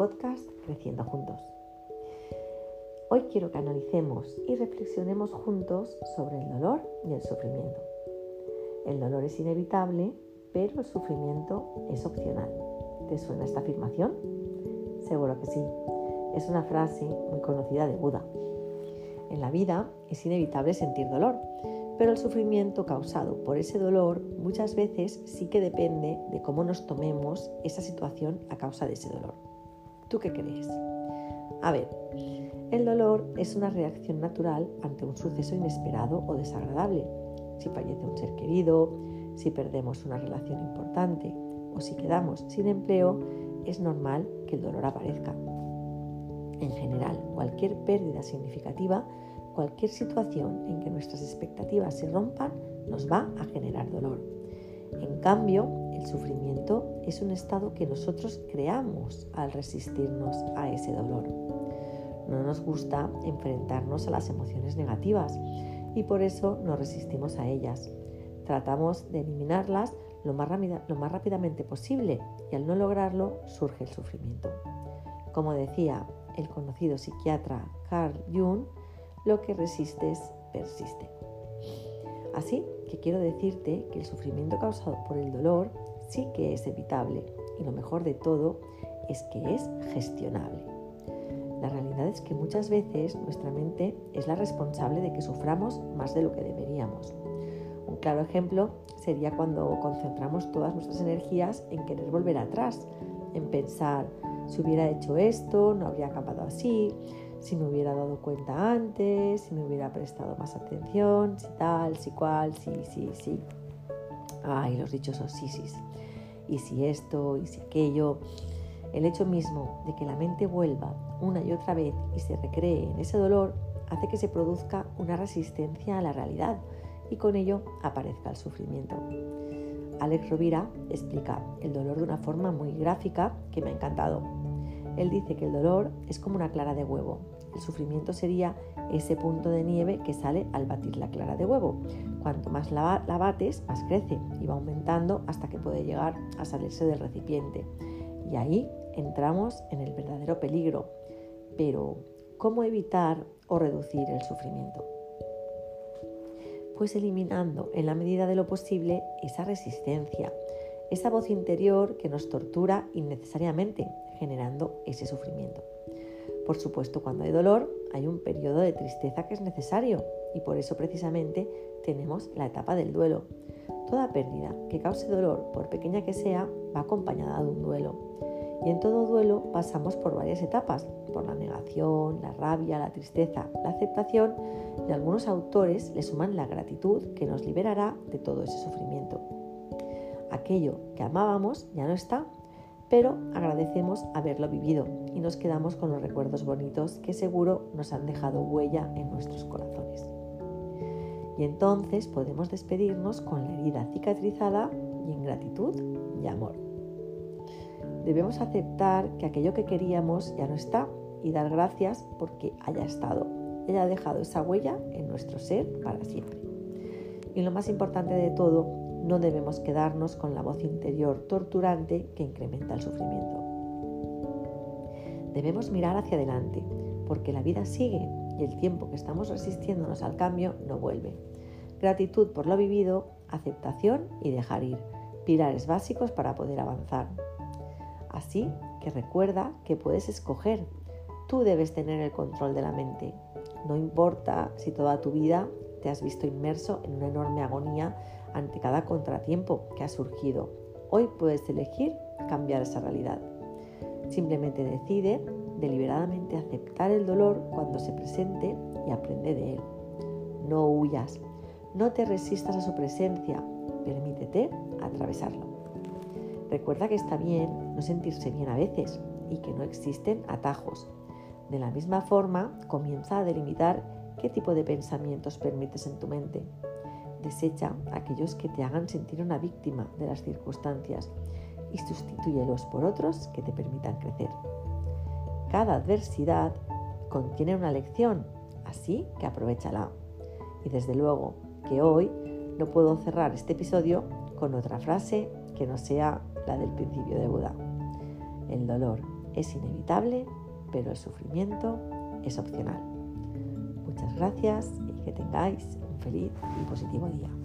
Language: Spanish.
podcast Creciendo Juntos. Hoy quiero que analicemos y reflexionemos juntos sobre el dolor y el sufrimiento. El dolor es inevitable, pero el sufrimiento es opcional. ¿Te suena esta afirmación? Seguro que sí. Es una frase muy conocida de Buda. En la vida es inevitable sentir dolor, pero el sufrimiento causado por ese dolor muchas veces sí que depende de cómo nos tomemos esa situación a causa de ese dolor. ¿Tú qué crees? A ver, el dolor es una reacción natural ante un suceso inesperado o desagradable. Si fallece un ser querido, si perdemos una relación importante o si quedamos sin empleo, es normal que el dolor aparezca. En general, cualquier pérdida significativa cualquier situación en que nuestras expectativas se rompan nos va a generar dolor. En cambio, el sufrimiento es un estado que nosotros creamos al resistirnos a ese dolor. No nos gusta enfrentarnos a las emociones negativas y por eso nos resistimos a ellas. Tratamos de eliminarlas lo más, rápidamente posible y al no lograrlo surge el sufrimiento. Como decía el conocido psiquiatra Carl Jung, lo que resistes persiste. Así que quiero decirte que el sufrimiento causado por el dolor sí que es evitable y lo mejor de todo es que es gestionable. La realidad es que muchas veces nuestra mente es la responsable de que suframos más de lo que deberíamos. Un claro ejemplo sería cuando concentramos todas nuestras energías en querer volver atrás, en pensar, si hubiera hecho esto, no habría acabado así, si me hubiera dado cuenta antes, si me hubiera prestado más atención, si tal, si cual, si, si, si. Ay, los dichosos sí, sí. Y si esto, y si aquello. El hecho mismo de que la mente vuelva una y otra vez y se recree en ese dolor hace que se produzca una resistencia a la realidad y con ello aparezca el sufrimiento. Alex Rovira explica el dolor de una forma muy gráfica que me ha encantado. Él dice que el dolor es como una clara de huevo. El sufrimiento sería ese punto de nieve que sale al batir la clara de huevo. Cuanto más la, bates, más crece y va aumentando hasta que puede llegar a salirse del recipiente. Y ahí entramos en el verdadero peligro. Pero, ¿cómo evitar o reducir el sufrimiento? Pues eliminando en la medida de lo posible esa resistencia, esa voz interior que nos tortura innecesariamente, generando ese sufrimiento. Por supuesto, cuando hay dolor, hay un periodo de tristeza que es necesario y por eso precisamente tenemos la etapa del duelo. Toda pérdida que cause dolor, por pequeña que sea, va acompañada de un duelo. Y en todo duelo pasamos por varias etapas, por la negación, la rabia, la tristeza, la aceptación y algunos autores le suman la gratitud que nos liberará de todo ese sufrimiento aquello que amábamos ya no está, pero agradecemos haberlo vivido y nos quedamos con los recuerdos bonitos que seguro nos han dejado huella en nuestros corazones. Y entonces podemos despedirnos con la herida cicatrizada y en gratitud y amor. Debemos aceptar que aquello que queríamos ya no está y dar gracias porque haya estado, haya dejado esa huella en nuestro ser para siempre. Y lo más importante de todo no debemos quedarnos con la voz interior torturante que incrementa el sufrimiento. Debemos mirar hacia adelante, porque la vida sigue y el tiempo que estamos resistiéndonos al cambio no vuelve. Gratitud por lo vivido, aceptación y dejar ir, pilares básicos para poder avanzar. Así que recuerda que puedes escoger. Tú debes tener el control de la mente. No importa si toda tu vida te has visto inmerso en una enorme agonía ante cada contratiempo que ha surgido. Hoy puedes elegir cambiar esa realidad. Simplemente decide deliberadamente aceptar el dolor cuando se presente y aprende de él. No huyas, no te resistas a su presencia, permítete atravesarlo. Recuerda que está bien no sentirse bien a veces y que no existen atajos. De la misma forma, comienza a delimitar qué tipo de pensamientos permites en tu mente. Desecha aquellos que te hagan sentir una víctima de las circunstancias y sustitúyelos por otros que te permitan crecer. Cada adversidad contiene una lección, así que aprovechala. Y desde luego que hoy no puedo cerrar este episodio con otra frase que no sea la del principio de Buda. El dolor es inevitable, pero el sufrimiento es opcional. Muchas gracias y que tengáis un feliz y positivo día.